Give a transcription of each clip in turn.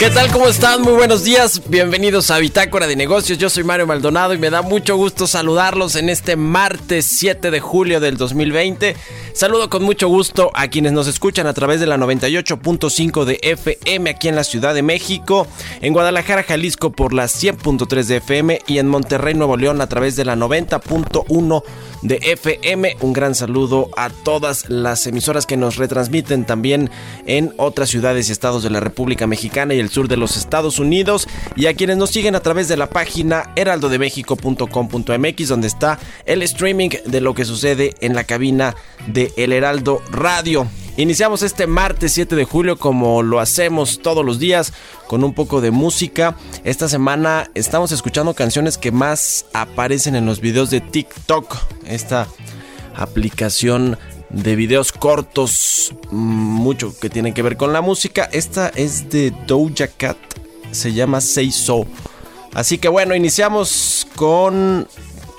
¿Qué tal? ¿Cómo están? Muy buenos días. Bienvenidos a Bitácora de Negocios. Yo soy Mario Maldonado y me da mucho gusto saludarlos en este martes 7 de julio del 2020. Saludo con mucho gusto a quienes nos escuchan a través de la 98.5 de FM aquí en la Ciudad de México, en Guadalajara, Jalisco por la 100.3 de FM y en Monterrey, Nuevo León a través de la 90.1 de FM. Un gran saludo a todas las emisoras que nos retransmiten también en otras ciudades y estados de la República Mexicana y el sur de los Estados Unidos y a quienes nos siguen a través de la página heraldodemexico.com.mx donde está el streaming de lo que sucede en la cabina de El Heraldo Radio. Iniciamos este martes 7 de julio como lo hacemos todos los días con un poco de música. Esta semana estamos escuchando canciones que más aparecen en los videos de TikTok, esta aplicación de videos cortos, mm, mucho que tienen que ver con la música. Esta es de Doja Cat, se llama Say So. Así que bueno, iniciamos con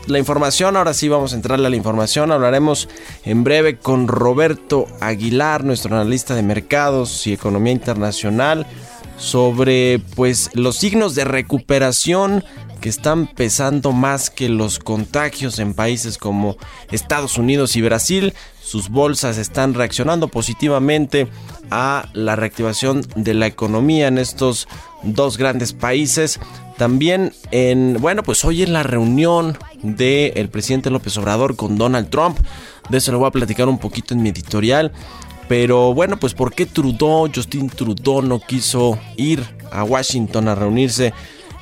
la información. Ahora sí vamos a entrarle a la información. Hablaremos en breve con Roberto Aguilar, nuestro analista de mercados y economía internacional, sobre pues los signos de recuperación que están pesando más que los contagios en países como Estados Unidos y Brasil. Sus bolsas están reaccionando positivamente a la reactivación de la economía en estos dos grandes países. También en, bueno, pues hoy en la reunión del presidente López Obrador con Donald Trump, de eso lo voy a platicar un poquito en mi editorial. Pero bueno, pues ¿por qué Trudeau, Justin Trudeau no quiso ir a Washington a reunirse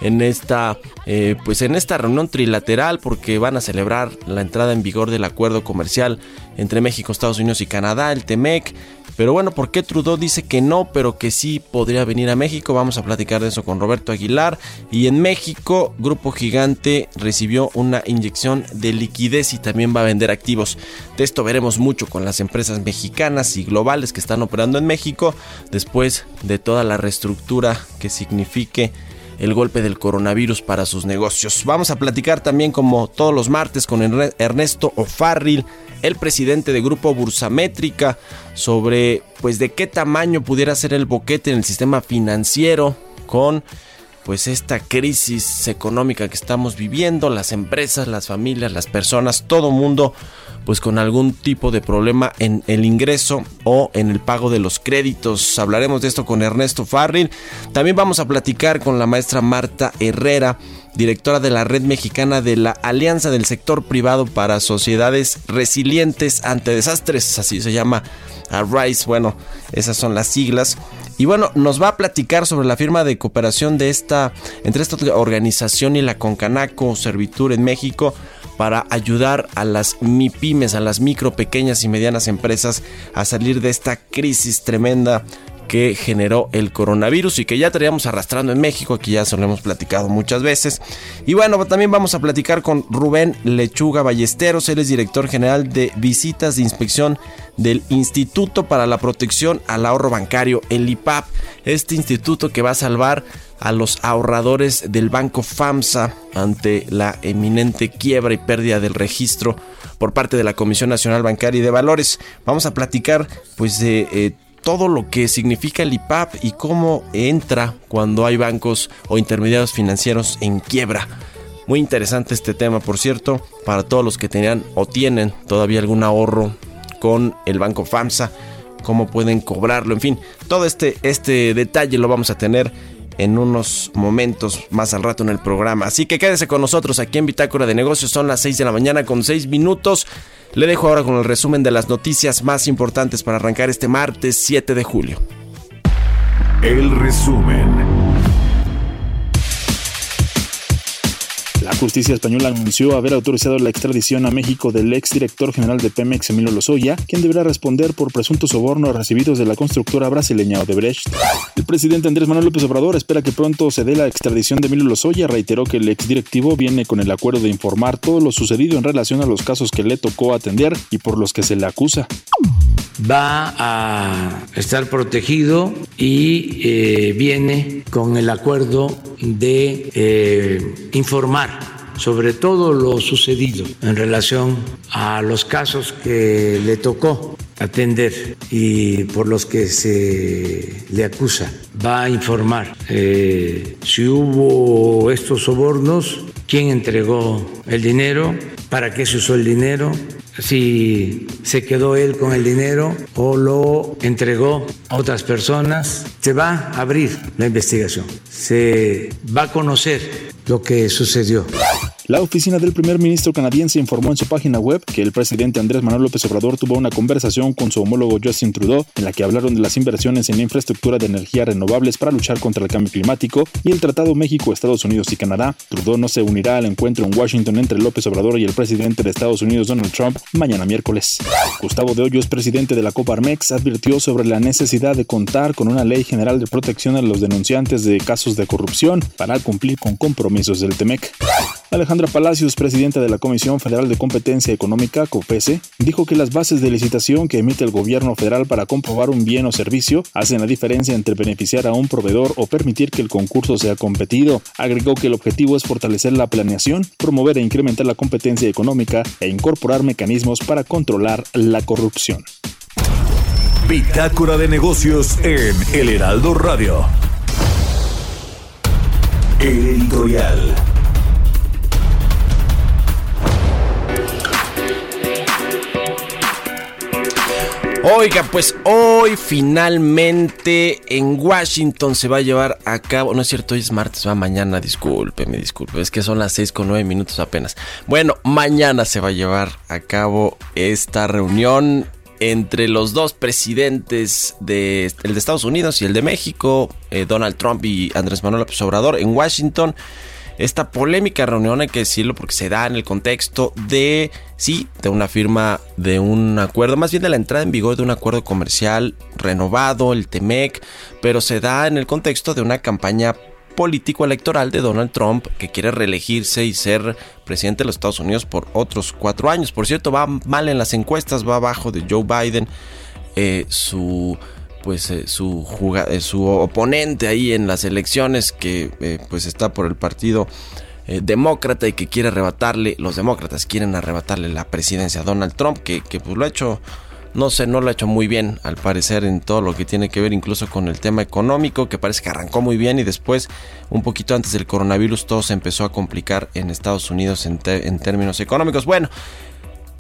en esta, eh, pues en esta reunión trilateral porque van a celebrar la entrada en vigor del acuerdo comercial entre México, Estados Unidos y Canadá, el TEMEC. Pero bueno, ¿por qué Trudeau dice que no, pero que sí podría venir a México? Vamos a platicar de eso con Roberto Aguilar. Y en México, Grupo Gigante recibió una inyección de liquidez y también va a vender activos. De esto veremos mucho con las empresas mexicanas y globales que están operando en México después de toda la reestructura que signifique el golpe del coronavirus para sus negocios. Vamos a platicar también como todos los martes con Ernesto O'Farrill, el presidente de Grupo Bursamétrica, sobre pues de qué tamaño pudiera ser el boquete en el sistema financiero con pues esta crisis económica que estamos viviendo, las empresas, las familias, las personas, todo mundo pues con algún tipo de problema en el ingreso o en el pago de los créditos. Hablaremos de esto con Ernesto Farril. También vamos a platicar con la maestra Marta Herrera, directora de la Red Mexicana de la Alianza del Sector Privado para Sociedades Resilientes ante Desastres, así se llama Arise. Bueno, esas son las siglas. Y bueno, nos va a platicar sobre la firma de cooperación de esta entre esta organización y la Concanaco Servitur en México para ayudar a las MIPIMES, a las micro, pequeñas y medianas empresas a salir de esta crisis tremenda que generó el coronavirus y que ya traíamos arrastrando en México, aquí ya se lo hemos platicado muchas veces. Y bueno, también vamos a platicar con Rubén Lechuga Ballesteros, él es director general de visitas de inspección del Instituto para la Protección al Ahorro Bancario, el IPAP, este instituto que va a salvar a los ahorradores del banco FAMSA ante la eminente quiebra y pérdida del registro por parte de la Comisión Nacional Bancaria y de Valores. Vamos a platicar pues de eh, todo lo que significa el IPAP y cómo entra cuando hay bancos o intermediarios financieros en quiebra. Muy interesante este tema, por cierto, para todos los que tenían o tienen todavía algún ahorro con el banco FAMSA, cómo pueden cobrarlo, en fin, todo este, este detalle lo vamos a tener en unos momentos más al rato en el programa. Así que quédese con nosotros aquí en Bitácora de Negocios. Son las 6 de la mañana con 6 minutos. Le dejo ahora con el resumen de las noticias más importantes para arrancar este martes 7 de julio. El resumen. La justicia española anunció haber autorizado la extradición a México del exdirector general de Pemex, Emilio Lozoya, quien deberá responder por presuntos sobornos recibidos de la constructora brasileña Odebrecht. El presidente Andrés Manuel López Obrador espera que pronto se dé la extradición de Emilio Lozoya. Reiteró que el exdirectivo viene con el acuerdo de informar todo lo sucedido en relación a los casos que le tocó atender y por los que se le acusa va a estar protegido y eh, viene con el acuerdo de eh, informar sobre todo lo sucedido en relación a los casos que le tocó atender y por los que se le acusa. Va a informar eh, si hubo estos sobornos, quién entregó el dinero, para qué se usó el dinero, si se quedó él con el dinero o lo entregó a otras personas. Se va a abrir la investigación, se va a conocer lo que sucedió. La oficina del primer ministro canadiense informó en su página web que el presidente Andrés Manuel López Obrador tuvo una conversación con su homólogo Justin Trudeau en la que hablaron de las inversiones en infraestructura de energía renovables para luchar contra el cambio climático y el Tratado México, Estados Unidos y Canadá. Trudeau no se unirá al encuentro en Washington entre López Obrador y el presidente de Estados Unidos Donald Trump mañana miércoles. Gustavo de Hoyos, presidente de la Coparmex, advirtió sobre la necesidad de contar con una ley general de protección a los denunciantes de casos de corrupción para cumplir con compromisos del TEMEC. Alejandra Palacios, presidenta de la Comisión Federal de Competencia Económica, COPESE, dijo que las bases de licitación que emite el gobierno federal para comprobar un bien o servicio hacen la diferencia entre beneficiar a un proveedor o permitir que el concurso sea competido. Agregó que el objetivo es fortalecer la planeación, promover e incrementar la competencia económica e incorporar mecanismos para controlar la corrupción. Bitácora de negocios en El Heraldo Radio. editorial. Oiga, pues hoy finalmente en Washington se va a llevar a cabo, no es cierto, hoy es martes, va mañana, discúlpeme, disculpe, es que son las 6 con 9 minutos apenas. Bueno, mañana se va a llevar a cabo esta reunión entre los dos presidentes de, el de Estados Unidos y el de México, eh, Donald Trump y Andrés Manuel López Obrador en Washington esta polémica reunión, hay que decirlo, porque se da en el contexto de, sí, de una firma de un acuerdo, más bien de la entrada en vigor de un acuerdo comercial renovado, el TEMEC, pero se da en el contexto de una campaña político-electoral de Donald Trump que quiere reelegirse y ser presidente de los Estados Unidos por otros cuatro años. Por cierto, va mal en las encuestas, va abajo de Joe Biden. Eh, su pues eh, su, eh, su oponente ahí en las elecciones que eh, pues está por el partido demócrata y que quiere arrebatarle, los demócratas quieren arrebatarle la presidencia a Donald Trump, que, que pues lo ha hecho, no sé, no lo ha hecho muy bien al parecer en todo lo que tiene que ver incluso con el tema económico, que parece que arrancó muy bien y después, un poquito antes del coronavirus, todo se empezó a complicar en Estados Unidos en, en términos económicos. Bueno,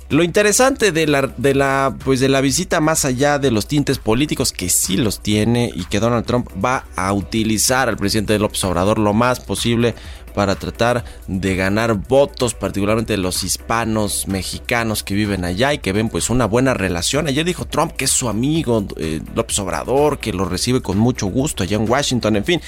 lo interesante de la, de la, pues de la visita más allá de los tintes políticos, que sí los tiene y que Donald Trump va a utilizar al presidente López Obrador lo más posible para tratar de ganar votos, particularmente los hispanos mexicanos que viven allá y que ven pues una buena relación. Ayer dijo Trump que es su amigo eh, López Obrador, que lo recibe con mucho gusto allá en Washington, en fin.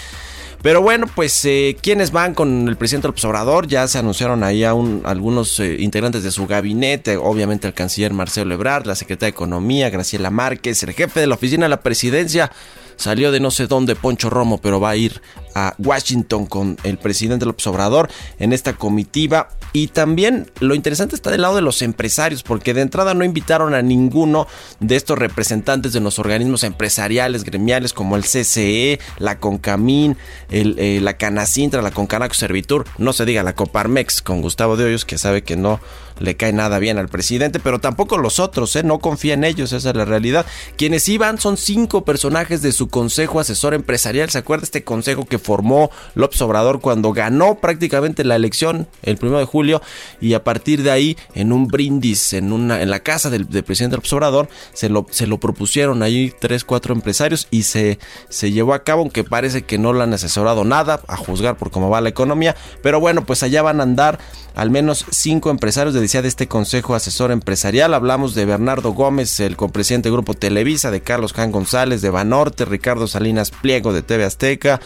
Pero bueno, pues eh, quienes van con el presidente López Obrador, ya se anunciaron ahí a algunos eh, integrantes de su gabinete, obviamente el canciller Marcelo Ebrard, la secretaria de Economía Graciela Márquez, el jefe de la oficina de la presidencia. Salió de no sé dónde Poncho Romo, pero va a ir a Washington con el presidente López Obrador en esta comitiva. Y también lo interesante está del lado de los empresarios, porque de entrada no invitaron a ninguno de estos representantes de los organismos empresariales, gremiales, como el CCE, la Concamín, eh, la Canacintra, la Concanaco Servitur, no se diga la Coparmex con Gustavo de Hoyos, que sabe que no le cae nada bien al presidente, pero tampoco los otros, ¿eh? no confía en ellos, esa es la realidad. Quienes iban son cinco personajes de su consejo asesor empresarial, ¿se acuerda este consejo que formó López Obrador cuando ganó prácticamente la elección el primero de julio y a partir de ahí en un brindis en una en la casa del, presidente López Obrador se lo, se lo propusieron ahí tres, cuatro empresarios y se, se llevó a cabo, aunque parece que no le han asesorado nada, a juzgar por cómo va la economía, pero bueno, pues allá van a andar al menos cinco empresarios de, de este Consejo Asesor Empresarial. Hablamos de Bernardo Gómez, el copresidente del Grupo Televisa, de Carlos Jan González, de Banorte, Ricardo Salinas Pliego, de TV Azteca,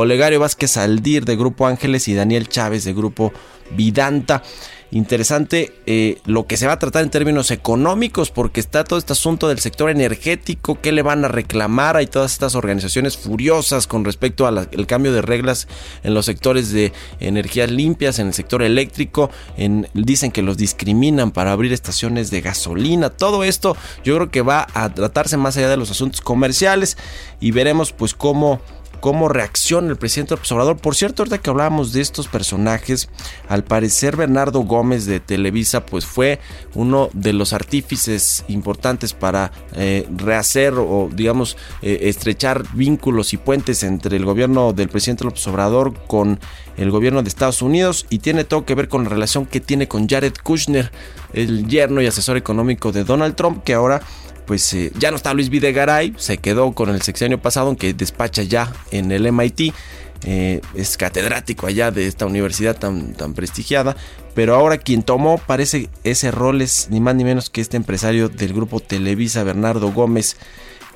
Olegario Vázquez Aldir, de Grupo Ángeles, y Daniel Chávez, de Grupo Vidanta. Interesante eh, lo que se va a tratar en términos económicos, porque está todo este asunto del sector energético, qué le van a reclamar, hay todas estas organizaciones furiosas con respecto al cambio de reglas en los sectores de energías limpias, en el sector eléctrico, en, dicen que los discriminan para abrir estaciones de gasolina, todo esto yo creo que va a tratarse más allá de los asuntos comerciales y veremos pues cómo cómo reacciona el presidente Obrador. Por cierto, ahorita que hablábamos de estos personajes, al parecer Bernardo Gómez de Televisa pues fue uno de los artífices importantes para eh, rehacer o digamos eh, estrechar vínculos y puentes entre el gobierno del presidente López Obrador con el gobierno de Estados Unidos y tiene todo que ver con la relación que tiene con Jared Kushner, el yerno y asesor económico de Donald Trump, que ahora pues eh, ya no está Luis Videgaray, se quedó con el sexenio pasado, aunque despacha ya en el MIT. Eh, es catedrático allá de esta universidad tan, tan prestigiada, pero ahora quien tomó parece ese rol es ni más ni menos que este empresario del grupo Televisa, Bernardo Gómez,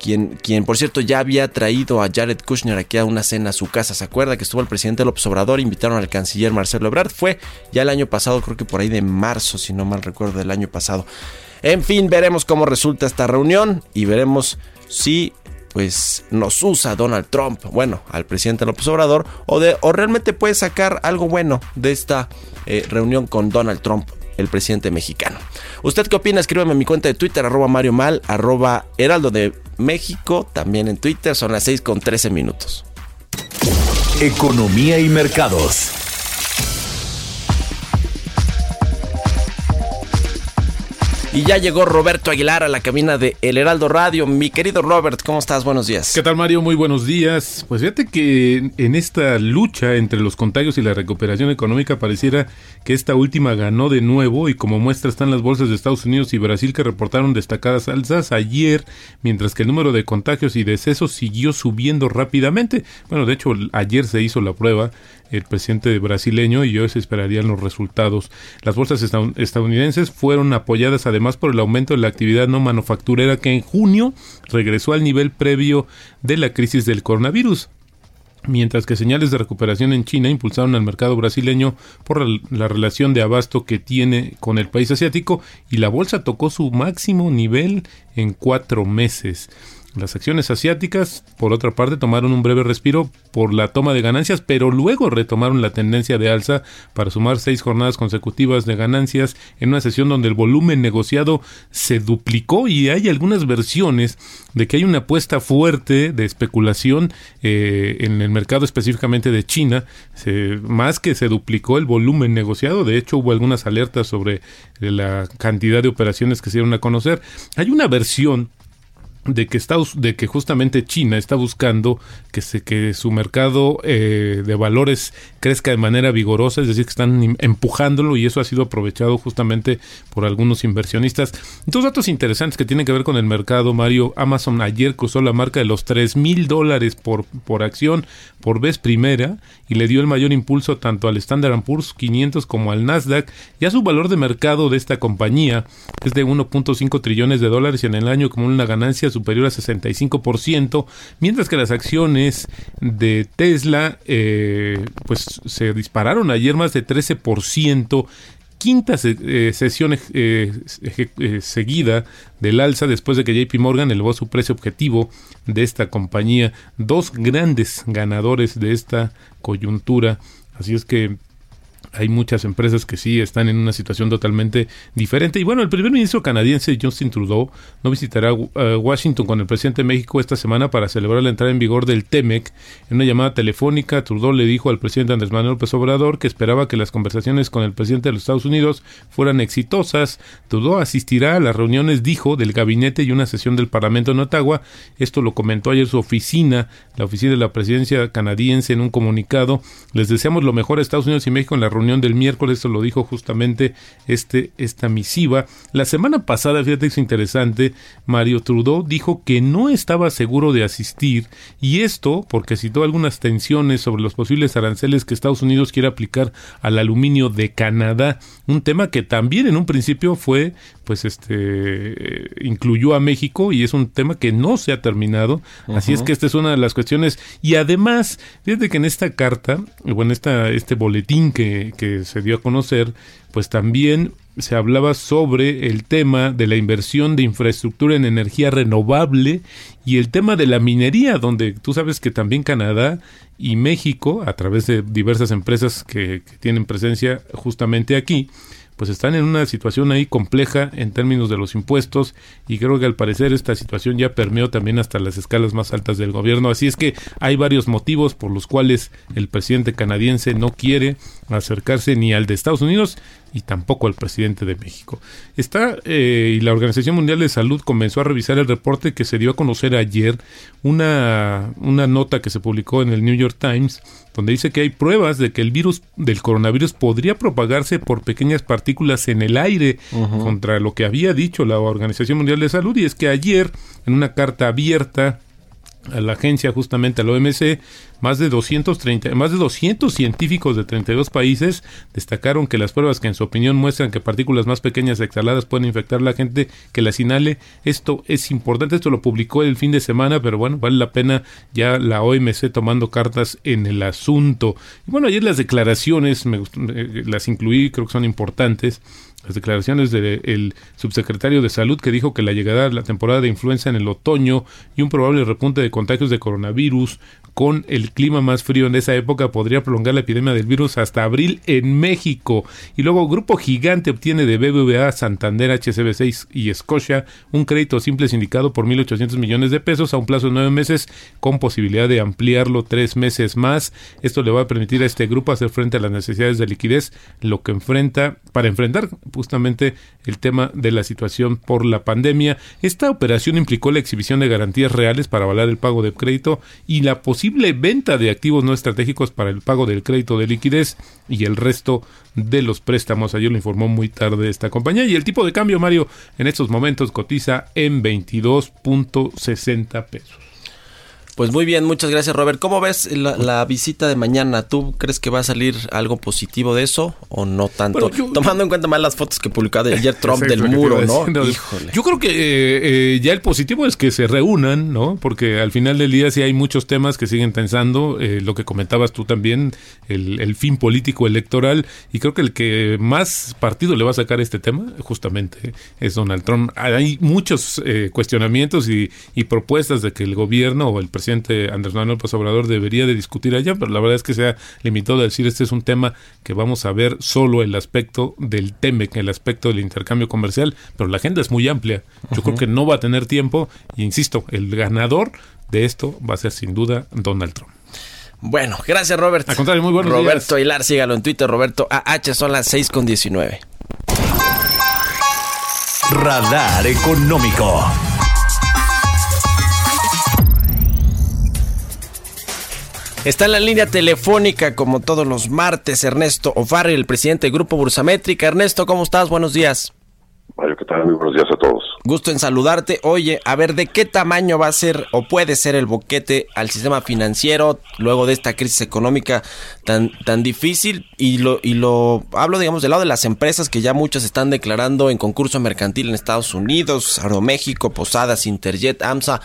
quien, quien por cierto ya había traído a Jared Kushner aquí a una cena a su casa. ¿Se acuerda que estuvo el presidente López Obrador? Invitaron al canciller Marcelo Ebrard. Fue ya el año pasado, creo que por ahí de marzo, si no mal recuerdo, del año pasado. En fin, veremos cómo resulta esta reunión y veremos si pues nos usa Donald Trump, bueno, al presidente López Obrador, o, de, o realmente puede sacar algo bueno de esta eh, reunión con Donald Trump, el presidente mexicano. ¿Usted qué opina? Escríbeme en mi cuenta de Twitter, arroba Mario Mal, arroba Heraldo de México, también en Twitter, son las 6 con 13 minutos. Economía y mercados. Y ya llegó Roberto Aguilar a la cabina de El Heraldo Radio. Mi querido Robert, ¿cómo estás? Buenos días. ¿Qué tal, Mario? Muy buenos días. Pues fíjate que en esta lucha entre los contagios y la recuperación económica pareciera que esta última ganó de nuevo y como muestra están las bolsas de Estados Unidos y Brasil que reportaron destacadas alzas ayer, mientras que el número de contagios y decesos siguió subiendo rápidamente. Bueno, de hecho, ayer se hizo la prueba el presidente brasileño y hoy se esperarían los resultados. Las bolsas estadounidenses fueron apoyadas además por el aumento de la actividad no manufacturera que en junio regresó al nivel previo de la crisis del coronavirus mientras que señales de recuperación en China impulsaron al mercado brasileño por la relación de abasto que tiene con el país asiático y la bolsa tocó su máximo nivel en cuatro meses. Las acciones asiáticas, por otra parte, tomaron un breve respiro por la toma de ganancias, pero luego retomaron la tendencia de alza para sumar seis jornadas consecutivas de ganancias en una sesión donde el volumen negociado se duplicó y hay algunas versiones de que hay una apuesta fuerte de especulación eh, en el mercado específicamente de China, más que se duplicó el volumen negociado, de hecho hubo algunas alertas sobre la cantidad de operaciones que se dieron a conocer. Hay una versión de que Estados, de que justamente China está buscando que se que su mercado eh, de valores crezca de manera vigorosa, es decir, que están empujándolo y eso ha sido aprovechado justamente por algunos inversionistas. Dos datos interesantes que tienen que ver con el mercado, Mario. Amazon ayer cruzó la marca de los 3 mil dólares por, por acción por vez primera y le dio el mayor impulso tanto al Standard Poor's 500 como al Nasdaq. Ya su valor de mercado de esta compañía es de 1.5 trillones de dólares y en el año como una ganancia superior a 65%, mientras que las acciones de Tesla eh, pues se dispararon ayer más de 13%. quinta eh, sesión eh, seguida del alza después de que JP Morgan elevó su precio objetivo de esta compañía. Dos grandes ganadores de esta coyuntura. Así es que hay muchas empresas que sí están en una situación totalmente diferente. Y bueno, el primer ministro canadiense Justin Trudeau no visitará eh, Washington con el presidente de México esta semana para celebrar la entrada en vigor del TEMEC. En una llamada telefónica, Trudeau le dijo al presidente Andrés Manuel López Obrador que esperaba que las conversaciones con el presidente de los Estados Unidos fueran exitosas. Trudeau asistirá a las reuniones, dijo, del gabinete y una sesión del Parlamento en Ottawa. Esto lo comentó ayer su oficina, la oficina de la presidencia canadiense, en un comunicado. Les deseamos lo mejor a Estados Unidos y México en la reunión del miércoles, eso lo dijo justamente este, esta misiva. La semana pasada, fíjate es interesante, Mario Trudeau dijo que no estaba seguro de asistir y esto porque citó algunas tensiones sobre los posibles aranceles que Estados Unidos quiere aplicar al aluminio de Canadá, un tema que también en un principio fue pues este incluyó a México y es un tema que no se ha terminado. Así es que esta es una de las cuestiones. Y además, fíjate que en esta carta, o en esta, este boletín que, que se dio a conocer, pues también se hablaba sobre el tema de la inversión de infraestructura en energía renovable y el tema de la minería, donde tú sabes que también Canadá y México, a través de diversas empresas que, que tienen presencia justamente aquí, pues están en una situación ahí compleja en términos de los impuestos y creo que al parecer esta situación ya permeó también hasta las escalas más altas del gobierno. Así es que hay varios motivos por los cuales el presidente canadiense no quiere acercarse ni al de Estados Unidos y tampoco al presidente de México. Está, eh, y la Organización Mundial de Salud comenzó a revisar el reporte que se dio a conocer ayer, una, una nota que se publicó en el New York Times, donde dice que hay pruebas de que el virus del coronavirus podría propagarse por pequeñas partículas en el aire, contra lo que había dicho la Organización Mundial de Salud, y es que ayer, en una carta abierta, a la agencia justamente al OMC, más de 230, más de 200 científicos de 32 países destacaron que las pruebas que en su opinión muestran que partículas más pequeñas exhaladas pueden infectar a la gente que las inhale. Esto es importante, esto lo publicó el fin de semana, pero bueno, vale la pena ya la OMC tomando cartas en el asunto. Y bueno, ayer las declaraciones, me las incluí, creo que son importantes las declaraciones del subsecretario de Salud que dijo que la llegada de la temporada de influenza en el otoño y un probable repunte de contagios de coronavirus con el clima más frío en esa época podría prolongar la epidemia del virus hasta abril en México. Y luego Grupo Gigante obtiene de BBVA, Santander, HCB6 y Scotia un crédito simple sindicado por 1.800 millones de pesos a un plazo de nueve meses con posibilidad de ampliarlo tres meses más. Esto le va a permitir a este grupo hacer frente a las necesidades de liquidez, lo que enfrenta para enfrentar justamente el tema de la situación por la pandemia. Esta operación implicó la exhibición de garantías reales para avalar el pago de crédito y la posible venta de activos no estratégicos para el pago del crédito de liquidez y el resto de los préstamos. Ayer lo informó muy tarde esta compañía y el tipo de cambio, Mario, en estos momentos cotiza en 22.60 pesos. Pues muy bien, muchas gracias Robert. ¿Cómo ves la, visita de mañana? ¿Tú crees que va a salir algo positivo de eso o no tanto? Tomando en cuenta más las fotos que publicó ayer Trump del muro, ¿no? Híjole. Yo creo que eh, eh, ya el positivo es que se reúnan, ¿no? Porque al final del día sí hay muchos temas que siguen pensando, eh, lo que comentabas tú también, el, fin político electoral, y creo que el que más partido le va a sacar este tema justamente es Donald Trump. Hay muchos cuestionamientos y, y propuestas de que el gobierno o el presidente presidente Andrés Manuel López Obrador debería de discutir allá, pero la verdad es que se ha limitado a decir este es un tema que vamos a ver solo el aspecto del TEMEC, el aspecto del intercambio comercial, pero la agenda es muy amplia. Yo creo que no va a tener tiempo y insisto, el ganador de esto va a ser sin duda Donald Trump. Bueno, gracias Robert. Al contrario, muy buenos Roberto Hilar, sígalo en Twitter, Roberto AH, son las 6 con 19. Radar Económico. Está en la línea telefónica, como todos los martes, Ernesto Ofarri, el presidente del Grupo Bursamétrica. Ernesto, ¿cómo estás? Buenos días. Mario, ¿qué tal? Muy buenos días a todos. Gusto en saludarte. Oye, a ver, ¿de qué tamaño va a ser o puede ser el boquete al sistema financiero luego de esta crisis económica tan, tan difícil? Y lo, y lo hablo, digamos, del lado de las empresas que ya muchas están declarando en concurso mercantil en Estados Unidos, Aeroméxico, Posadas, Interjet, AMSA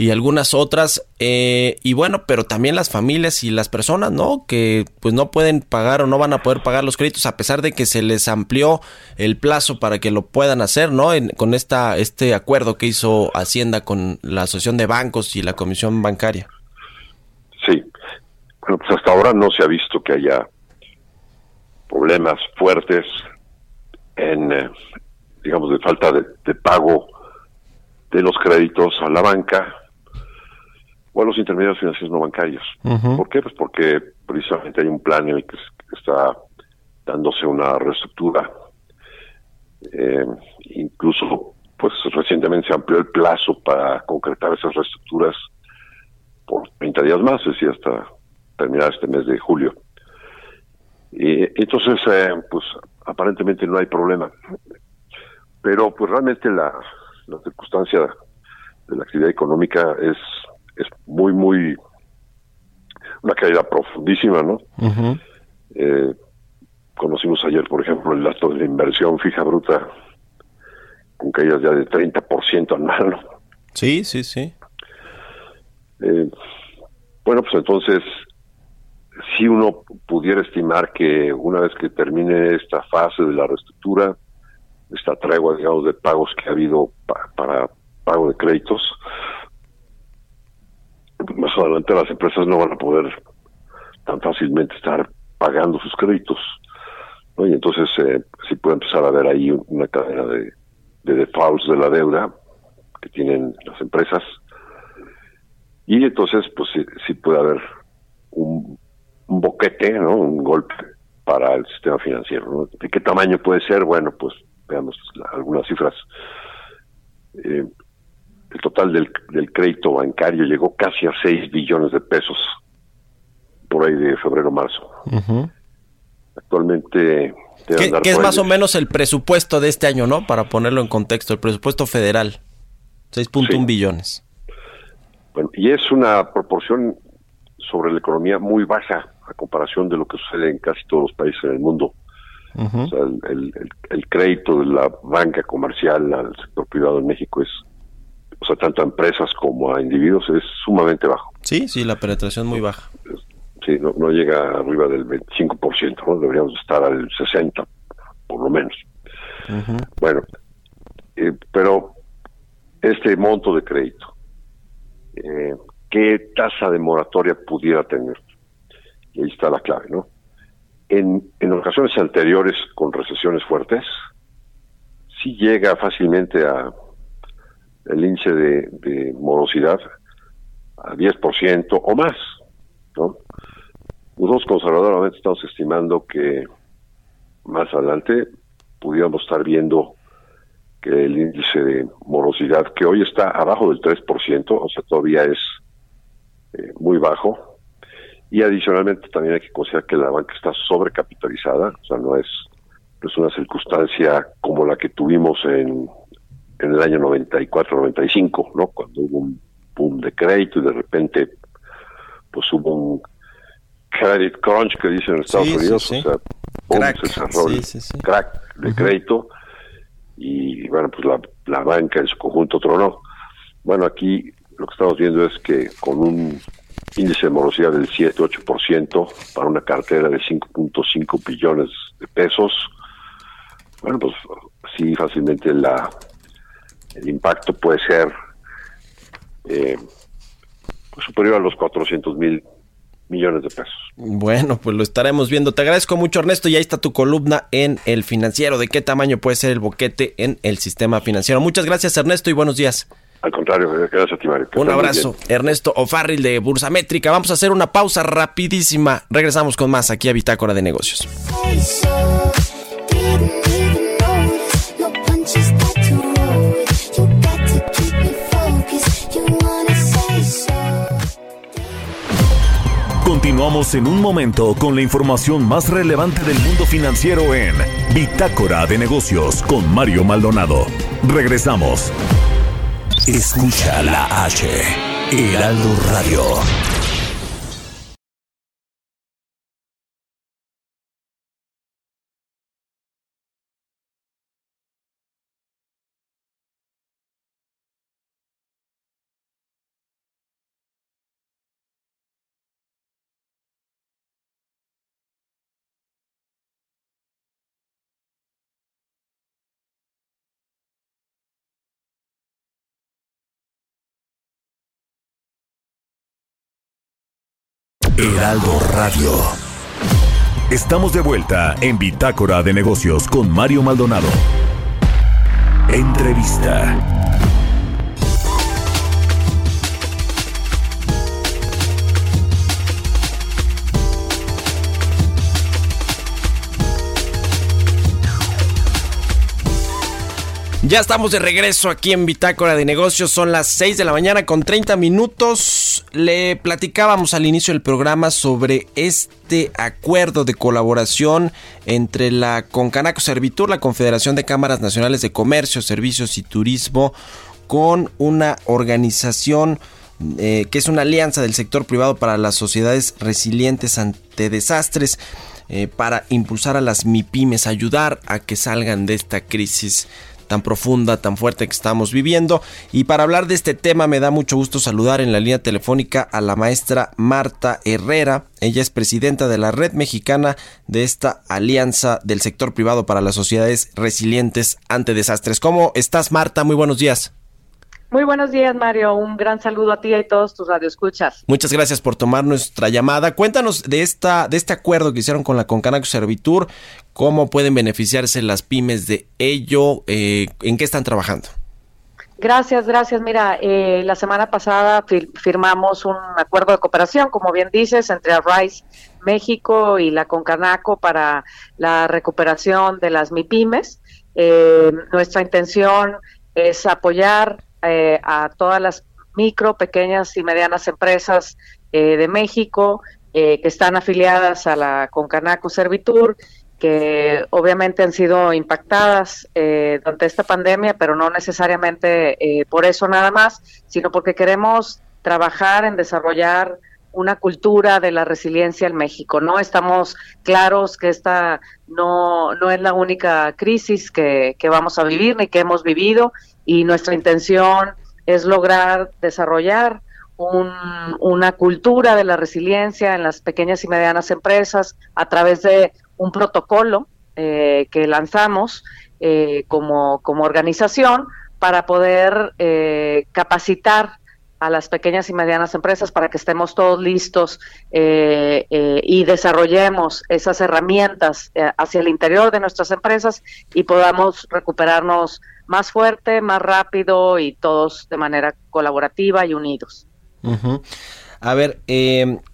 y algunas otras. Eh, y bueno, pero también las familias y las personas, ¿no? Que pues no pueden pagar o no van a poder pagar los créditos a pesar de que se les amplió el plazo para que lo puedan hacer, ¿no? con esta, este acuerdo que hizo Hacienda con la Asociación de Bancos y la Comisión Bancaria. Sí. Bueno, pues hasta ahora no se ha visto que haya problemas fuertes en, eh, digamos, de falta de pago de los créditos a la banca o a los intermediarios financieros no bancarios. ¿Por qué? Pues porque precisamente hay un plan en el que está dándose una reestructura. Eh, incluso, pues recientemente se amplió el plazo para concretar esas reestructuras por 30 días más, es decir, hasta terminar este mes de julio. Y entonces, eh, pues aparentemente no hay problema. Pero pues realmente la, la circunstancia de la actividad económica es es muy, muy, una caída profundísima, ¿no? eh, conocimos ayer, por ejemplo, el dato de la inversión fija bruta con caídas ya de 30% anual, ¿no? Sí, sí, sí. Eh, bueno, pues entonces, si uno pudiera estimar que una vez que termine esta fase de la reestructura, esta tregua, digamos, de pagos que ha habido para pago de créditos, más adelante las empresas no van a poder tan fácilmente estar pagando sus créditos. Y entonces eh, sí puede empezar a haber ahí una cadena de, de defaults de la deuda que tienen las empresas. Y entonces, pues sí, puede haber un, un, boquete, ¿no? Un golpe para el sistema financiero. ¿De qué tamaño puede ser? Bueno, pues veamos algunas cifras. Eh, el total del, del crédito bancario llegó casi a 6 billones de pesos por ahí de febrero-marzo. Actualmente... ¿Qué, es más o menos el presupuesto de este año, no? Para ponerlo en contexto, el presupuesto federal, 6.1 billones. Bueno, y es una proporción sobre la economía muy baja a comparación de lo que sucede en casi todos los países en el mundo. O sea, el, el, crédito de la banca comercial al sector privado en México es o sea, tanto a empresas como a individuos, es sumamente bajo. Sí, sí, la penetración muy baja. Sí, no, no llega arriba del 25%, ¿no? Deberíamos estar al 60%, por lo menos. Bueno, eh, pero este monto de crédito, eh, ¿qué tasa de moratoria pudiera tener? Y ahí está la clave, ¿no? En, en ocasiones anteriores con recesiones fuertes, sí llega fácilmente a el índice de, morosidad a 10% o más, ¿no? Nosotros conservadoramente estamos estimando que más adelante pudiéramos estar viendo que el índice de morosidad, que hoy está abajo del 3%, o sea, todavía es eh, muy bajo, y adicionalmente también hay que considerar que la banca está sobrecapitalizada, o sea, no es, no es una circunstancia como la que tuvimos en en el año 94-95, ¿no? Cuando hubo un boom de crédito y de repente pues hubo un credit crunch que dicen en Estados Unidos, o sea, crack, se crack de crédito y bueno, pues la, la banca en su conjunto tronó. Bueno, aquí lo que estamos viendo es que con un índice de morosidad del 7-8% para una cartera de 5.5 billones de pesos, bueno, pues sí, fácilmente la el impacto puede ser eh, pues, superior a los 400 mil millones de pesos. Bueno, pues lo estaremos viendo. Te agradezco mucho, Ernesto. Y ahí está tu columna en El Financiero. ¿De qué tamaño puede ser el boquete en el sistema financiero? Muchas gracias, Ernesto, y buenos días. Al contrario, gracias a ti, Mario. Un abrazo. Ernesto O'Farrill de Bursa Métrica. Vamos a hacer una pausa rapidísima. Regresamos con más aquí a Bitácora de Negocios. Continuamos en un momento con la información más relevante del mundo financiero en Bitácora de Negocios con Mario Maldonado. Regresamos. Escucha la H, Heraldo Radio. Heraldo Radio. Estamos de vuelta en Bitácora de Negocios con Mario Maldonado. Entrevista. Ya estamos de regreso aquí en Bitácora de Negocios. Son las 6 de la mañana con 30 minutos. Le platicábamos al inicio del programa sobre este acuerdo de colaboración entre la Concanaco Servitur, la Confederación de Cámaras Nacionales de Comercio, Servicios y Turismo, con una organización eh, que es una alianza del sector privado para las sociedades resilientes ante desastres. Eh, para impulsar a las MIPIMES, ayudar a que salgan de esta crisis tan profunda, tan fuerte que estamos viviendo. Y para hablar de este tema me da mucho gusto saludar en la línea telefónica a la maestra Marta Herrera. Ella es presidenta de la red mexicana de esta alianza del sector privado para las sociedades resilientes ante desastres. ¿Cómo estás Marta? Muy buenos días. Muy buenos días, Mario. Un gran saludo a ti y a todos tus radioescuchas. Muchas gracias por tomar nuestra llamada. Cuéntanos de esta de este acuerdo que hicieron con la Concanaco Servitur, cómo pueden beneficiarse las pymes de ello, eh, en qué están trabajando. Gracias, gracias. Mira, eh, la semana pasada firmamos un acuerdo de cooperación, como bien dices, entre Rice México y la Concanaco para la recuperación de las MIPIMES. Eh, nuestra intención es apoyar eh, a todas las micro, pequeñas y medianas empresas eh, de México eh, que están afiliadas a la Concanaco Servitur, que obviamente han sido impactadas durante esta pandemia, pero no necesariamente por eso nada más, sino porque queremos trabajar en desarrollar una cultura de la resiliencia en México. No estamos claros que esta no, no es la única crisis que, que vamos a vivir ni que hemos vivido y nuestra intención es lograr desarrollar una cultura de la resiliencia en las pequeñas y medianas empresas a través de un protocolo eh, que lanzamos eh, como, como organización para poder eh, capacitar a las pequeñas y medianas empresas para que estemos todos listos eh, eh, y desarrollemos esas herramientas eh, hacia el interior de nuestras empresas y podamos recuperarnos más fuerte, más rápido y todos de manera colaborativa y unidos. A ver,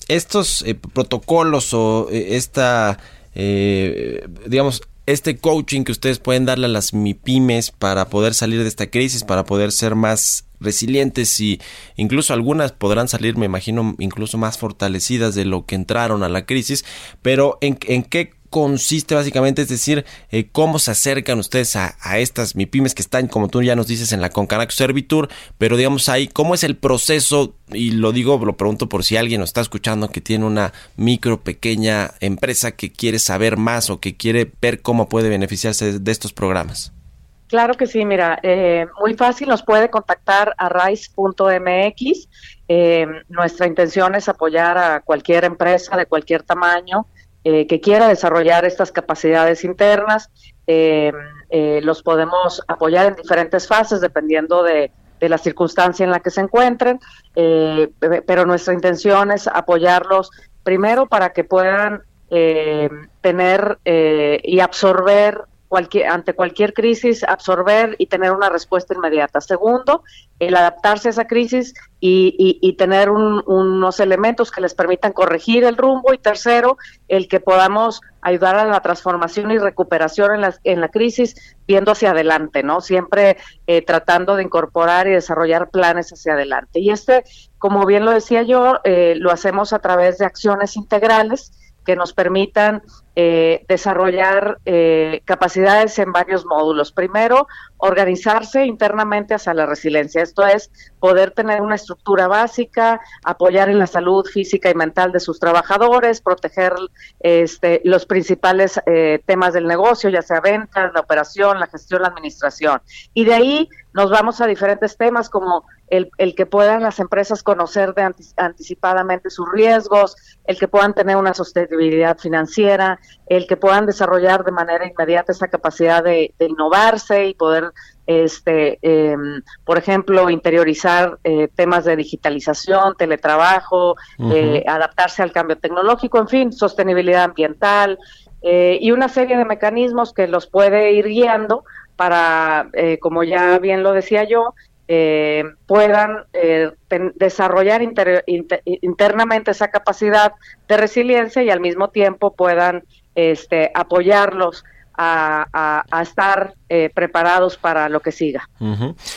estos protocolos o esta, digamos, este coaching que ustedes pueden darle a las MIPIMES para poder salir de esta crisis, para poder ser más resilientes y incluso algunas podrán salir, me imagino, incluso más fortalecidas de lo que entraron a la crisis, pero ¿en, en qué consiste básicamente? Es decir, eh, ¿cómo se acercan ustedes a, estas MIPIMES que están, como tú ya nos dices, en la Concanaco Servitur? Pero digamos ahí, ¿cómo es el proceso? Y lo digo, lo pregunto por si alguien nos está escuchando que tiene una micro, pequeña empresa que quiere saber más o que quiere ver cómo puede beneficiarse de estos programas. Claro que sí, mira, eh, muy fácil, nos puede contactar a rice.mx. Eh, nuestra intención es apoyar a cualquier empresa de cualquier tamaño eh, que quiera desarrollar estas capacidades internas. los podemos apoyar en diferentes fases dependiendo de, de, la circunstancia en la que se encuentren, pero nuestra intención es apoyarlos primero para que puedan tener y absorber cualquier, ante cualquier crisis absorber y tener una respuesta inmediata. Segundo, el adaptarse a esa crisis y, tener unos elementos que les permitan corregir el rumbo. Y tercero, el que podamos ayudar a la transformación y recuperación en la, en la crisis viendo hacia adelante, ¿no? Siempre eh, tratando de incorporar y desarrollar planes hacia adelante. Y este, como bien lo decía yo, eh, lo hacemos a través de acciones integrales que nos permitan eh, desarrollar eh, capacidades en varios módulos. Primero, organizarse internamente hacia la resiliencia. Esto es poder tener una estructura básica, apoyar en la salud física y mental de sus trabajadores, proteger este, los principales eh, temas del negocio, ya sea ventas, la operación, la gestión, la administración. Y de ahí nos vamos a diferentes temas como el, el que puedan las empresas conocer de anticipadamente sus riesgos, el que puedan tener una sostenibilidad financiera, el que puedan desarrollar de manera inmediata esa capacidad de, innovarse y poder, este, em, por ejemplo, interiorizar eh, temas de digitalización, teletrabajo, eh, adaptarse al cambio tecnológico, en fin, sostenibilidad ambiental eh, y una serie de mecanismos que los puede ir guiando para, como ya bien lo decía yo, eh, puedan eh, desarrollar internamente esa capacidad de resiliencia y al mismo tiempo puedan este, apoyarlos a, estar eh, preparados para lo que siga.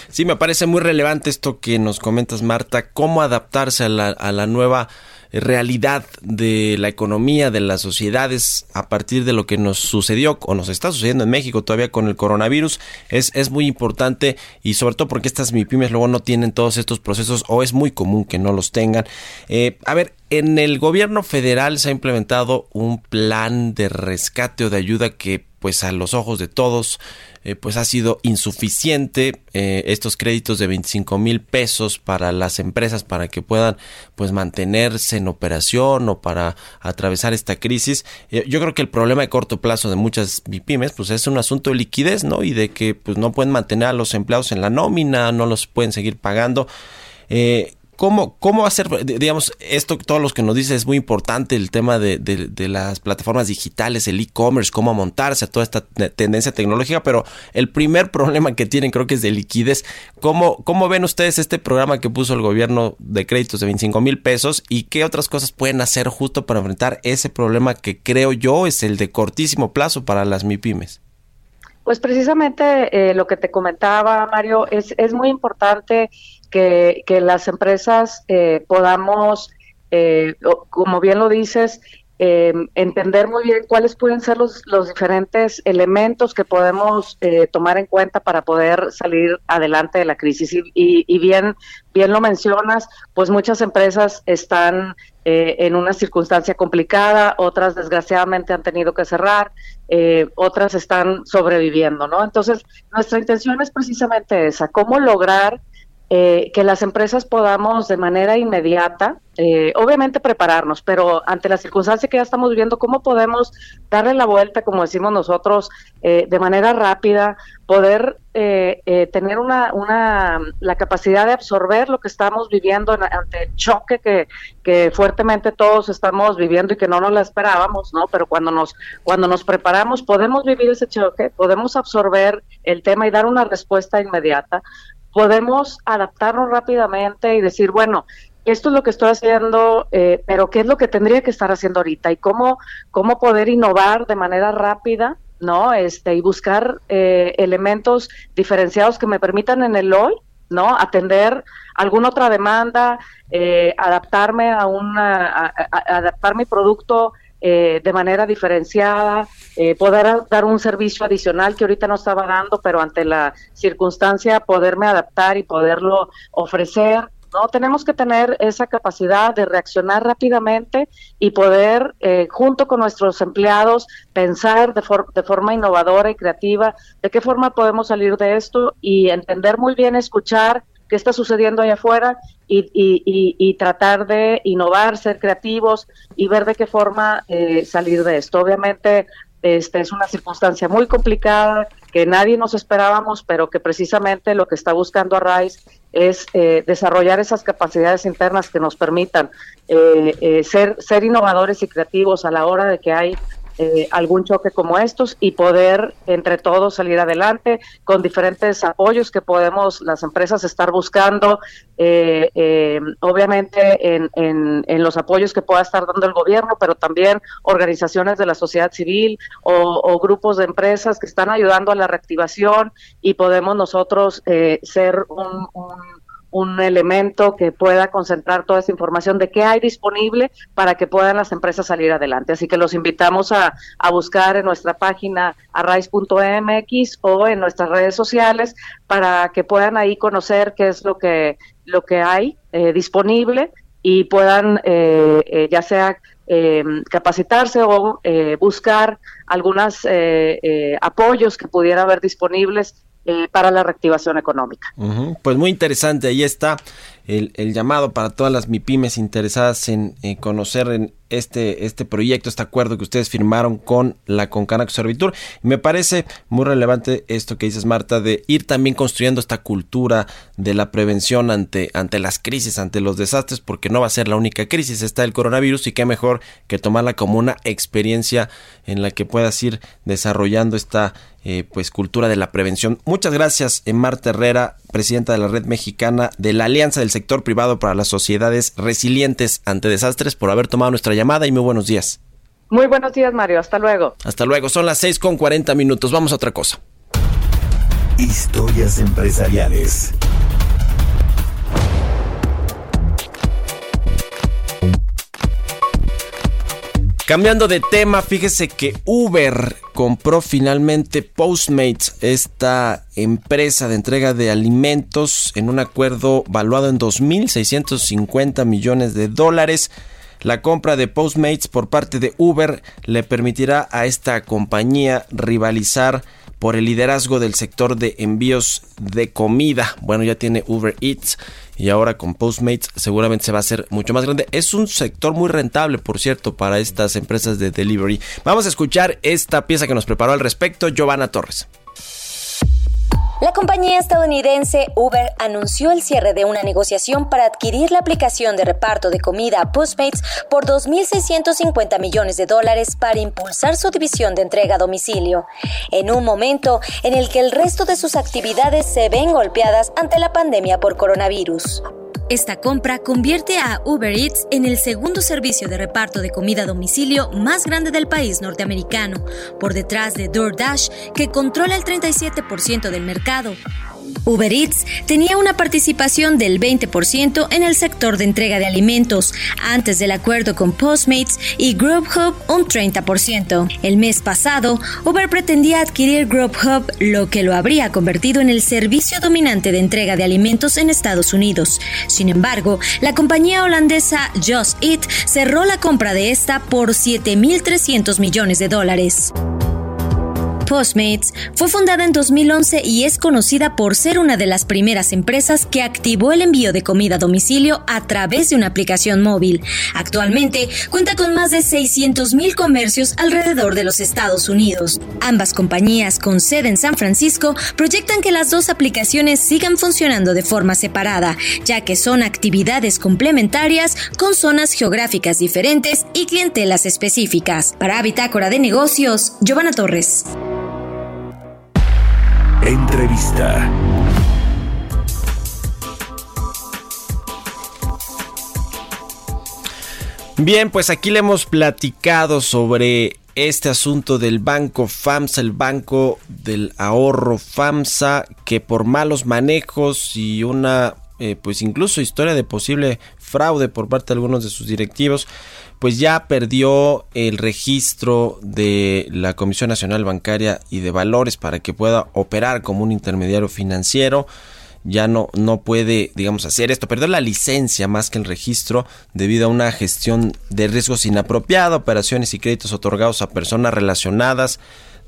Sí, me parece muy relevante esto que nos comentas, Marta, cómo adaptarse a la, a la nueva realidad de la economía, de las sociedades a partir de lo que nos sucedió o nos está sucediendo en México todavía con el coronavirus es, es muy importante y sobre todo porque estas MIPIMES luego no tienen todos estos procesos o es muy común que no los tengan. Eh, a ver, en el gobierno federal se ha implementado un plan de rescate o de ayuda que pues a los ojos de todos eh, pues ha sido insuficiente eh, estos créditos de 25 mil pesos para las empresas para que puedan pues mantenerse en operación o para atravesar esta crisis. Eh, yo creo que el problema de corto plazo de muchas pymes pues es un asunto de liquidez no y de que pues no pueden mantener a los empleados en la nómina no los pueden seguir pagando ¿Cómo, ¿Cómo hacer, digamos, esto, todos los que nos dice es muy importante el tema de, las plataformas digitales, el e-commerce, cómo montarse a toda esta tendencia tecnológica, pero el primer problema que tienen creo que es de liquidez. ¿Cómo, cómo ven ustedes este programa que puso el gobierno de créditos de 25 mil pesos y qué otras cosas pueden hacer justo para enfrentar ese problema que creo yo es el de cortísimo plazo para las MIPIMES? Pues precisamente eh, lo que te comentaba, Mario, es, es muy importante que, las empresas eh, podamos, eh, como bien lo dices, eh, entender muy bien cuáles pueden ser los, los diferentes elementos que podemos eh, tomar en cuenta para poder salir adelante de la crisis. Y, y, bien, bien lo mencionas, pues muchas empresas están eh, en una circunstancia complicada, otras desgraciadamente han tenido que cerrar, otras están sobreviviendo, ¿no? Entonces, nuestra intención es precisamente esa, cómo lograr eh, que las empresas podamos de manera inmediata, eh, obviamente prepararnos, pero ante la circunstancia que ya estamos viviendo, ¿cómo podemos darle la vuelta, como decimos nosotros, eh, de manera rápida, poder tener una, una, la capacidad de absorber lo que estamos viviendo ante el choque que, que fuertemente todos estamos viviendo y que no nos la esperábamos, ¿no? Pero cuando nos, cuando nos preparamos, podemos vivir ese choque, podemos absorber el tema y dar una respuesta inmediata podemos adaptarnos rápidamente y decir, bueno, esto es lo que estoy haciendo, eh, pero ¿qué es lo que tendría que estar haciendo ahorita? Y cómo, cómo poder innovar de manera rápida, ¿no? Este, y buscar eh, elementos diferenciados que me permitan en el hoy, ¿no? Atender alguna otra demanda, eh, adaptarme a una, adaptar mi producto eh, de manera diferenciada, eh, poder dar un servicio adicional que ahorita no estaba dando, pero ante la circunstancia poderme adaptar y poderlo ofrecer. No tenemos que tener esa capacidad de reaccionar rápidamente y poder, eh, junto con nuestros empleados, pensar de, de forma innovadora y creativa de qué forma podemos salir de esto y entender muy bien, escuchar qué está sucediendo allá afuera y, y, tratar de innovar, ser creativos y ver de qué forma eh, salir de esto. Obviamente, esta es una circunstancia muy complicada que nadie nos esperábamos, pero que precisamente lo que está buscando Arraiz es eh, desarrollar esas capacidades internas que nos permitan eh, ser, ser innovadores y creativos a la hora de que hay eh, algún choque como estos y poder entre todos salir adelante con diferentes apoyos que podemos las empresas estar buscando, eh, eh, obviamente en, en, los apoyos que pueda estar dando el gobierno, pero también organizaciones de la sociedad civil o, grupos de empresas que están ayudando a la reactivación y podemos nosotros ser un un elemento que pueda concentrar toda esa información de qué hay disponible para que puedan las empresas salir adelante. Así que los invitamos a, buscar en nuestra página arrais.mx o en nuestras redes sociales para que puedan ahí conocer qué es lo que, lo que hay eh, disponible y puedan eh, eh, ya sea capacitarse o buscar algunos apoyos que pudiera haber disponibles eh, para la reactivación económica. Pues muy interesante, ahí está el, llamado para todas las MIPIMES interesadas en conocer en este, este proyecto, este acuerdo que ustedes firmaron con la Concanaco Servitur. me parece muy relevante esto que dices, Marta, de ir también construyendo esta cultura de la prevención ante, ante las crisis, ante los desastres, porque no va a ser la única crisis, está el coronavirus y qué mejor que tomarla como una experiencia en la que puedas ir desarrollando esta eh, pues cultura de la prevención. Muchas gracias, eh, Marta Herrera, presidenta de la Red Mexicana de la Alianza del Sector Privado para las Sociedades Resilientes ante Desastres, por haber tomado nuestra llamada y muy buenos días. Muy buenos días, Mario. Hasta luego. Hasta luego. Son las 6 con 40 minutos. Vamos a otra cosa. Historias empresariales. Cambiando de tema, fíjese que Uber compró finalmente Postmates, esta empresa de entrega de alimentos, en un acuerdo valuado en 2.650 millones de dólares. La compra de Postmates por parte de Uber le permitirá a esta compañía rivalizar por el liderazgo del sector de envíos de comida. Bueno, ya tiene Uber Eats y ahora con Postmates seguramente se va a hacer mucho más grande. Es un sector muy rentable, por cierto, para estas empresas de delivery. Vamos a escuchar esta pieza que nos preparó al respecto Giovanna Torres. La compañía estadounidense Uber anunció el cierre de una negociación para adquirir la aplicación de reparto de comida Postmates por 2.650 millones de dólares para impulsar su división de entrega a domicilio, en un momento en el que el resto de sus actividades se ven golpeadas ante la pandemia por coronavirus. Esta compra convierte a Uber Eats en el segundo servicio de reparto de comida a domicilio más grande del país norteamericano, por detrás de DoorDash, que controla el 37% del mercado. Uber Eats tenía una participación del 20% en el sector de entrega de alimentos, antes del acuerdo con Postmates y Grubhub un 30%. El mes pasado, Uber pretendía adquirir Grubhub, lo que lo habría convertido en el servicio dominante de entrega de alimentos en Estados Unidos. Sin embargo, la compañía holandesa Just Eat cerró la compra de esta por 7.300 millones de dólares. Postmates fue fundada en 2011 y es conocida por ser una de las primeras empresas que activó el envío de comida a domicilio a través de una aplicación móvil. Actualmente cuenta con más de 600.000 comercios alrededor de los Estados Unidos. Ambas compañías con sede en San Francisco proyectan que las dos aplicaciones sigan funcionando de forma separada, ya que son actividades complementarias con zonas geográficas diferentes y clientelas específicas. Para Bitácora de Negocios, Giovanna Torres. Entrevista. Bien, pues aquí le hemos platicado sobre este asunto del banco FAMSA, el banco del ahorro FAMSA, que por malos manejos y una, eh, pues incluso historia de posible fraude por parte de algunos de sus directivos, pues ya perdió el registro de la Comisión Nacional Bancaria y de Valores para que pueda operar como un intermediario financiero. Ya no, no puede, digamos, hacer esto. Perdió la licencia más que el registro debido a una gestión de riesgos inapropiada, operaciones y créditos otorgados a personas relacionadas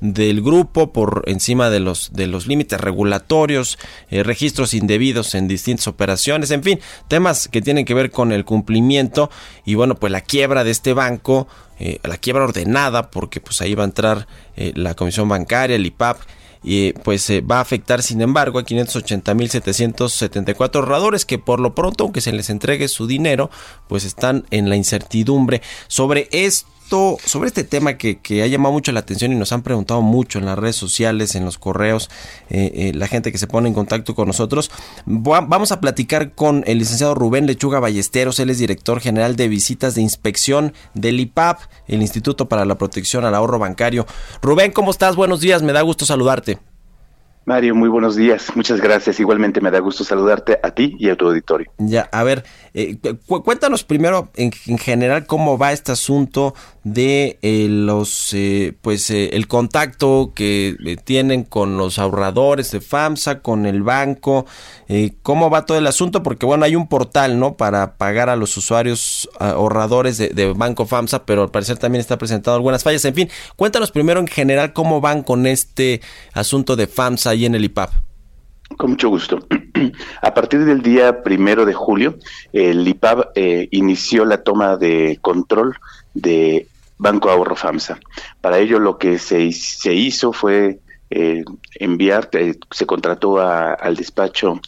del grupo por encima de los, de los límites regulatorios, eh, registros indebidos en distintas operaciones, en fin, temas que tienen que ver con el cumplimiento y bueno, pues la quiebra de este banco, eh, la quiebra ordenada, porque pues ahí va a entrar eh, la Comisión Bancaria, el IPAP, y pues va a afectar sin embargo a 580.774 ahorradores que por lo pronto aunque se les entregue su dinero pues están en la incertidumbre sobre esto esto, sobre este tema que, que, ha llamado mucho la atención y nos han preguntado mucho en las redes sociales, en los correos, eh, eh, la gente que se pone en contacto con nosotros, vamos a platicar con el licenciado Rubén Lechuga Ballesteros, él es director general de visitas de inspección del IPAP, el Instituto para la Protección al Ahorro Bancario. Rubén, ¿cómo estás? Buenos días, me da gusto saludarte. Mario, muy buenos días. Muchas gracias. Igualmente me da gusto saludarte a ti y a tu auditorio. Ya, a ver, eh, cuéntanos primero en, general cómo va este asunto de eh, los, eh, pues, el contacto que tienen con los ahorradores de FAMSA, con el banco, cómo va todo el asunto, porque bueno, hay un portal, ¿no? Para pagar a los usuarios ahorradores de, de Banco FAMSA, pero al parecer también está presentado algunas fallas. En fin, cuéntanos primero en general cómo van con este asunto de FAMSA ahí en el IPAP. Con mucho gusto. A partir del día primero de julio, el IPAP eh, inició la toma de control de Banco Ahorro FAMSA. Para ello lo que se, se hizo fue eh, enviar, eh, se contrató al despacho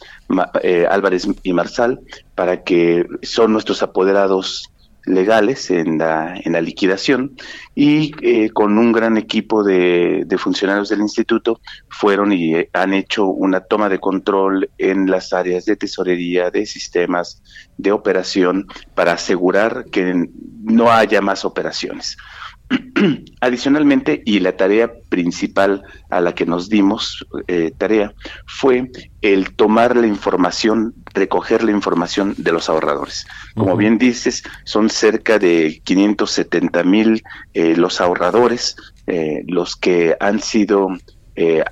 Álvarez y Marsal para que son nuestros apoderados legales en la, en la liquidación y eh, con un gran equipo de, funcionarios del instituto fueron y eh, han hecho una toma de control en las áreas de tesorería, de sistemas, de operación para asegurar que no haya más operaciones. Adicionalmente, y la tarea principal a la que nos dimos eh, tarea fue el tomar la información, recoger la información de los ahorradores. Como bien dices, son cerca de 570 mil eh, los ahorradores, eh, los que han sido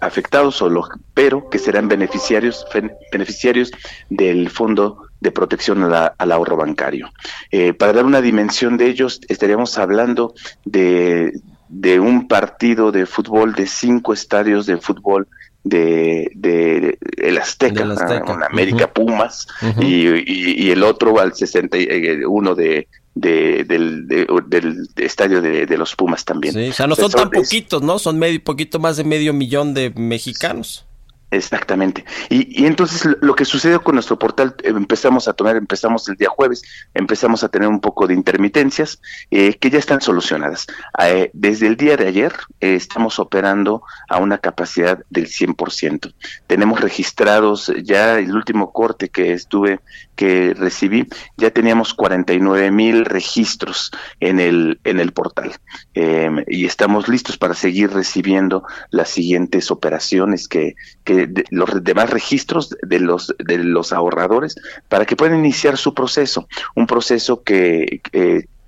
afectados, o los, pero que serán beneficiarios, beneficiarios del Fondo de protección al ahorro bancario. Eh, para dar una dimensión de ellos, estaríamos hablando de, de un partido de fútbol, de cinco estadios de fútbol de, de, el Azteca, en América Pumas, y, y, el otro al 61 de, de, del, del estadio de, los Pumas también. Sí, o sea, no son tan poquitos, ¿no? Son medio, poquito más de medio millón de mexicanos. Exactamente. Y, y, entonces lo que sucedió con nuestro portal, eh, empezamos a tomar, empezamos el día jueves, empezamos a tener un poco de intermitencias eh, que ya están solucionadas. Eh, desde el día de ayer estamos operando a una capacidad del 100%. Tenemos registrados ya el último corte que estuve, que recibí, ya teníamos 49 mil registros en el, en el portal. y estamos listos para seguir recibiendo las siguientes operaciones que, que los demás registros de los de los ahorradores para que puedan iniciar su proceso, un proceso que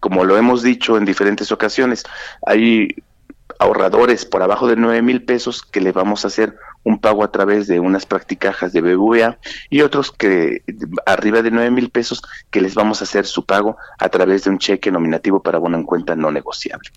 como lo hemos dicho en diferentes ocasiones, hay ahorradores por abajo de nueve mil pesos que le vamos a hacer un pago a través de unas practicajas de BBVA y otros que arriba de nueve mil pesos que les vamos a hacer su pago a través de un cheque nominativo para una cuenta no negociable.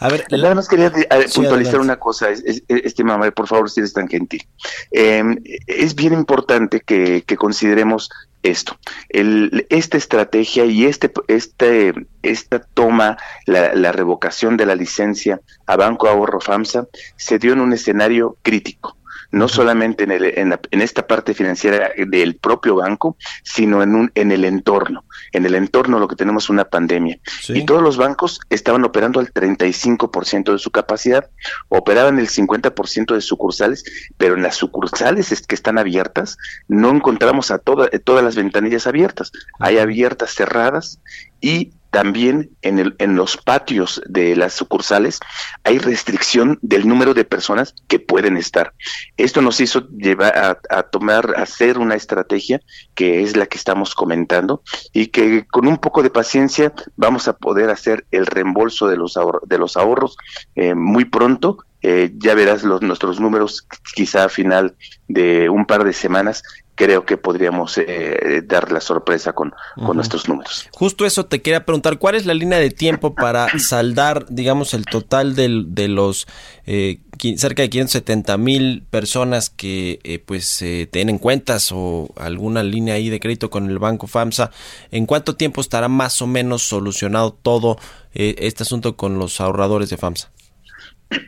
A ver, nada más quería eh, puntualizar una cosa, este mamá, por favor, si eres tan gentil. Em, es bien importante que, consideremos esto, esta estrategia y este, este, esta toma, la, la revocación de la licencia a Banco Ahorro FAMSA se dio en un escenario crítico. No solamente en, el, en, esta parte financiera del propio banco, sino en, un, en el entorno. En el entorno lo que tenemos es una pandemia. Y todos los bancos estaban operando al 35% de su capacidad, operaban el 50% de sucursales, pero en las sucursales que están abiertas no encontramos a todas todas las ventanillas abiertas. Hay abiertas cerradas y también en, el, en los patios de las sucursales hay restricción del número de personas que pueden estar. Esto nos hizo llevar a, tomar, a hacer una estrategia que es la que estamos comentando y que con un poco de paciencia vamos a poder hacer el reembolso de los, de los ahorros eh, muy pronto eh, ya verás los, nuestros números quizá a final de un par de semanas creo que podríamos eh, dar la sorpresa con, con, nuestros números. Justo eso te quería preguntar, ¿cuál es la línea de tiempo para saldar, digamos, el total del, de los eh, cerca de 570 mil personas que eh, pues tienen cuentas o alguna línea ahí de crédito con el banco FAMSA? ¿En cuánto tiempo estará más o menos solucionado todo este asunto con los ahorradores de FAMSA?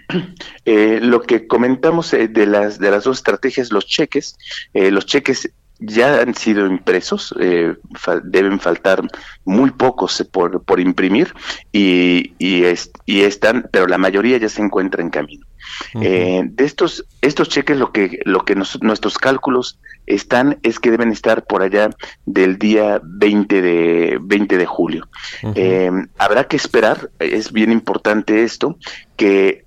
Eh, lo que comentamos eh, de las de las dos estrategias, los cheques, eh, los cheques ya han sido impresos, deben faltar muy pocos por, por imprimir y, y, y, están, pero la mayoría ya se encuentra en camino. Eh, de estos, estos cheques, lo que, lo que nuestros cálculos están es que deben estar por allá del día 20 de, 20 de julio. Eh, habrá que esperar, es bien importante esto, que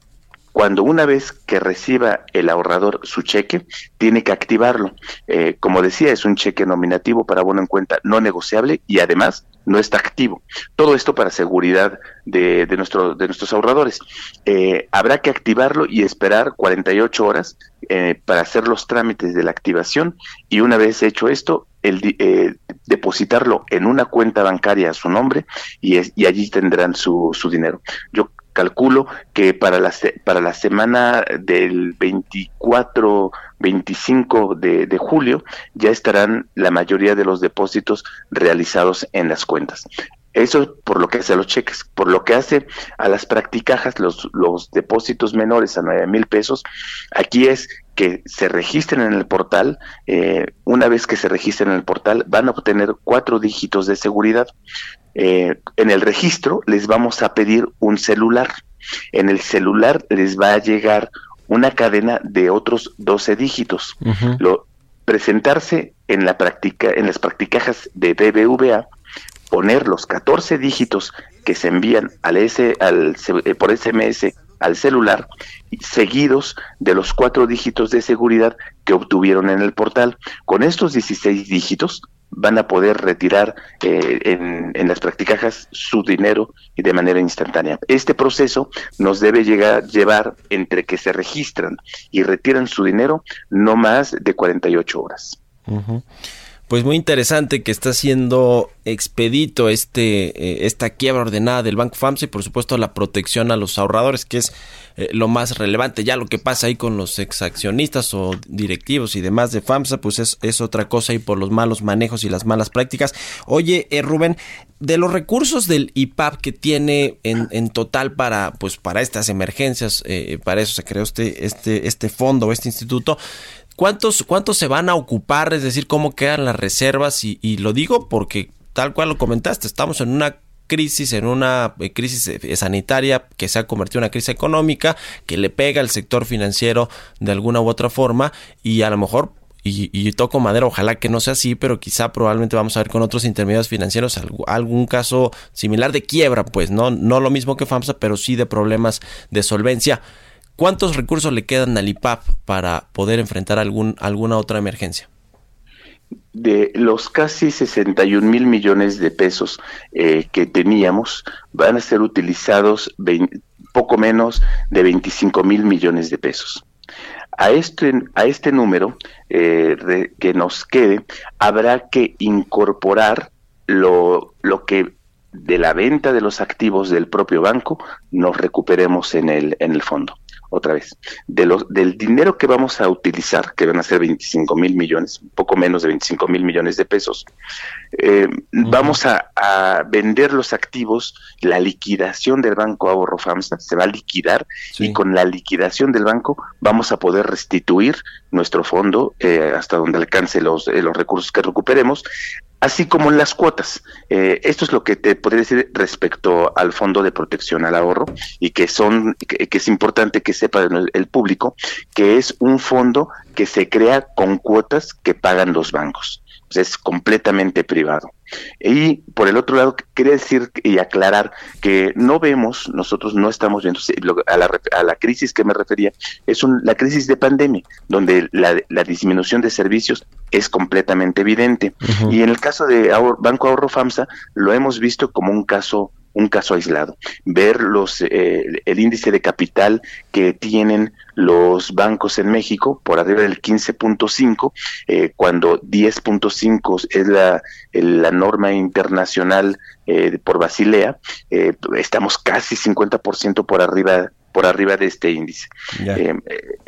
cuando una vez que reciba el ahorrador su cheque, tiene que activarlo. Eh, como decía, es un cheque nominativo para bono en cuenta no negociable y además no está activo. Todo esto para seguridad de, de, nuestro, de nuestros ahorradores. Eh, habrá que activarlo y esperar 48 horas eh, para hacer los trámites de la activación y una vez hecho esto, el, depositarlo en una cuenta bancaria a su nombre y, y allí tendrán su, su dinero. Yo calculo que para la, para la semana del 24, 25 de, de julio ya estarán la mayoría de los depósitos realizados en las cuentas. Eso por lo que hace a los cheques. Por lo que hace a las practicajas, los, los depósitos menores a 9 mil pesos, aquí es que se registren en el portal. Eh, una vez que se registren en el portal, van a obtener cuatro dígitos de seguridad. Eh, en el registro les vamos a pedir un celular. En el celular les va a llegar una cadena de otros 12 dígitos. Lo, presentarse en la práctica, en las practicajas de BBVA, poner los 14 dígitos que se envían al S, al, eh, por SMS al celular, seguidos de los cuatro dígitos de seguridad que obtuvieron en el portal. Con estos 16 dígitos van a poder retirar eh, en, las practicajas su dinero y de manera instantánea. Este proceso nos debe llegar, llevar entre que se registran y retiran su dinero no más de 48 horas pues muy interesante que está siendo expedito este eh, esta quiebra ordenada del Banco FAMSA y por supuesto la protección a los ahorradores que es eh, lo más relevante ya lo que pasa ahí con los exaccionistas o directivos y demás de FAMSA pues es, es otra cosa y por los malos manejos y las malas prácticas oye eh, Rubén de los recursos del IPAP que tiene en, en total para pues para estas emergencias para eso se creó este este este fondo este instituto ¿Cuántos, ¿Cuántos se van a ocupar? Es decir, ¿cómo quedan las reservas? Y, y lo digo porque, tal cual lo comentaste, estamos en una crisis, en una eh, crisis eh, sanitaria que se ha convertido en una crisis económica, que le pega al sector financiero de alguna u otra forma y a lo mejor y, toco madera, ojalá que no sea así, pero quizá probablemente vamos a ver con otros intermediarios financieros algún caso similar de quiebra, pues no, no lo mismo que FAMSA, pero sí de problemas de solvencia. ¿Cuántos recursos le quedan al IPAP para poder enfrentar algún, alguna otra emergencia? De los casi 61 mil millones de pesos eh, que teníamos, van a ser utilizados poco menos de 25 mil millones de pesos. A este, a este número eh, que nos quede, habrá que incorporar lo, lo que de la venta de los activos del propio banco nos recuperemos en el, en el fondo otra vez, de los, del dinero que vamos a utilizar, que van a ser 25 mil millones, un poco menos de 25 mil millones de pesos, eh, vamos a, vender los activos, la liquidación del Banco Ahorro FAMSA se va a liquidar y con la liquidación del banco vamos a poder restituir nuestro fondo eh, hasta donde alcance los, eh, los recursos que recuperemos así como las cuotas. Eh, esto es lo que te podría decir respecto al Fondo de Protección al Ahorro y que son que, es importante que sepa el, el, público que es un fondo que se crea con cuotas que pagan los bancos. es completamente privado. Y por el otro lado, quería decir y aclarar que no vemos, nosotros no estamos viendo a la, a la crisis que me refería, es un, la crisis de pandemia, donde la, la disminución de servicios es completamente evidente. Y en el caso de Banco Ahorro FAMSA, lo hemos visto como un caso un caso aislado. Ver los, eh, el índice de capital que tienen los bancos en México por arriba del 15.5, eh, cuando 10.5 es la, la norma internacional eh, por Basilea, eh, estamos casi 50% por arriba por arriba de este índice. Eh,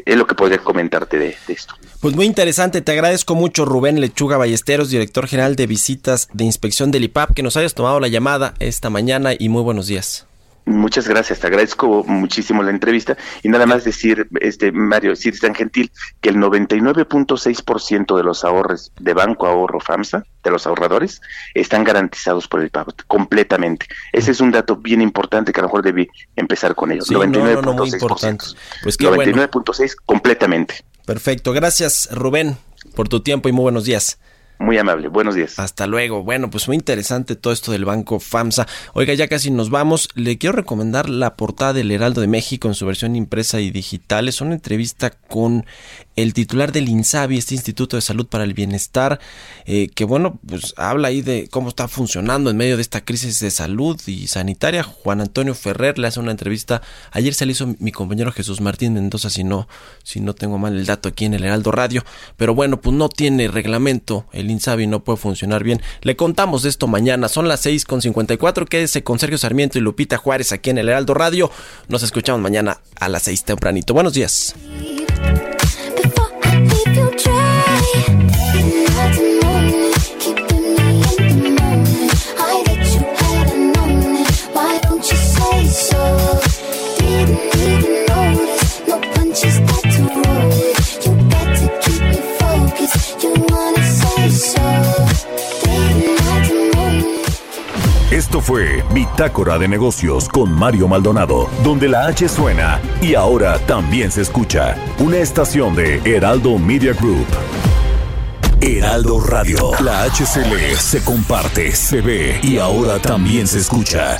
es lo que podría comentarte de, esto. Pues muy interesante, te agradezco mucho Rubén Lechuga Ballesteros, director general de visitas de inspección del IPAP, que nos hayas tomado la llamada esta mañana y muy buenos días. Muchas gracias, te agradezco muchísimo la entrevista y nada más decir, este Mario, es tan gentil, que el 99.6% de los ahorros de Banco Ahorro FAMSA, de los ahorradores, están garantizados por el pago completamente. Ese es un dato bien importante que a lo mejor debí empezar con ellos. 99.6%. Pues 99.6 completamente. Perfecto, gracias Rubén por tu tiempo y muy buenos días. Muy amable, buenos días. Hasta luego. Bueno, pues muy interesante todo esto del banco FAMSA. Oiga, ya casi nos vamos. Le quiero recomendar la portada del Heraldo de México en su versión impresa y digital. Es una entrevista con el titular del INSABI, este Instituto de Salud para el Bienestar, eh, que bueno, pues habla ahí de cómo está funcionando en medio de esta crisis de salud y sanitaria. Juan Antonio Ferrer le hace una entrevista. Ayer se le hizo mi compañero Jesús Martín Mendoza, si no, si no tengo mal el dato aquí en el Heraldo Radio. Pero bueno, pues no tiene reglamento el Insabi no puede funcionar bien. Le contamos de esto mañana. Son las 6 con 54. Quédese con Sergio Sarmiento y Lupita Juárez aquí en el Heraldo Radio. Nos escuchamos mañana a las 6 tempranito. Buenos días. Esto fue Bitácora de Negocios con Mario Maldonado, donde la H suena y ahora también se escucha. Una estación de Heraldo Media Group. Heraldo Radio. La H se lee, se comparte, se ve y ahora también se escucha.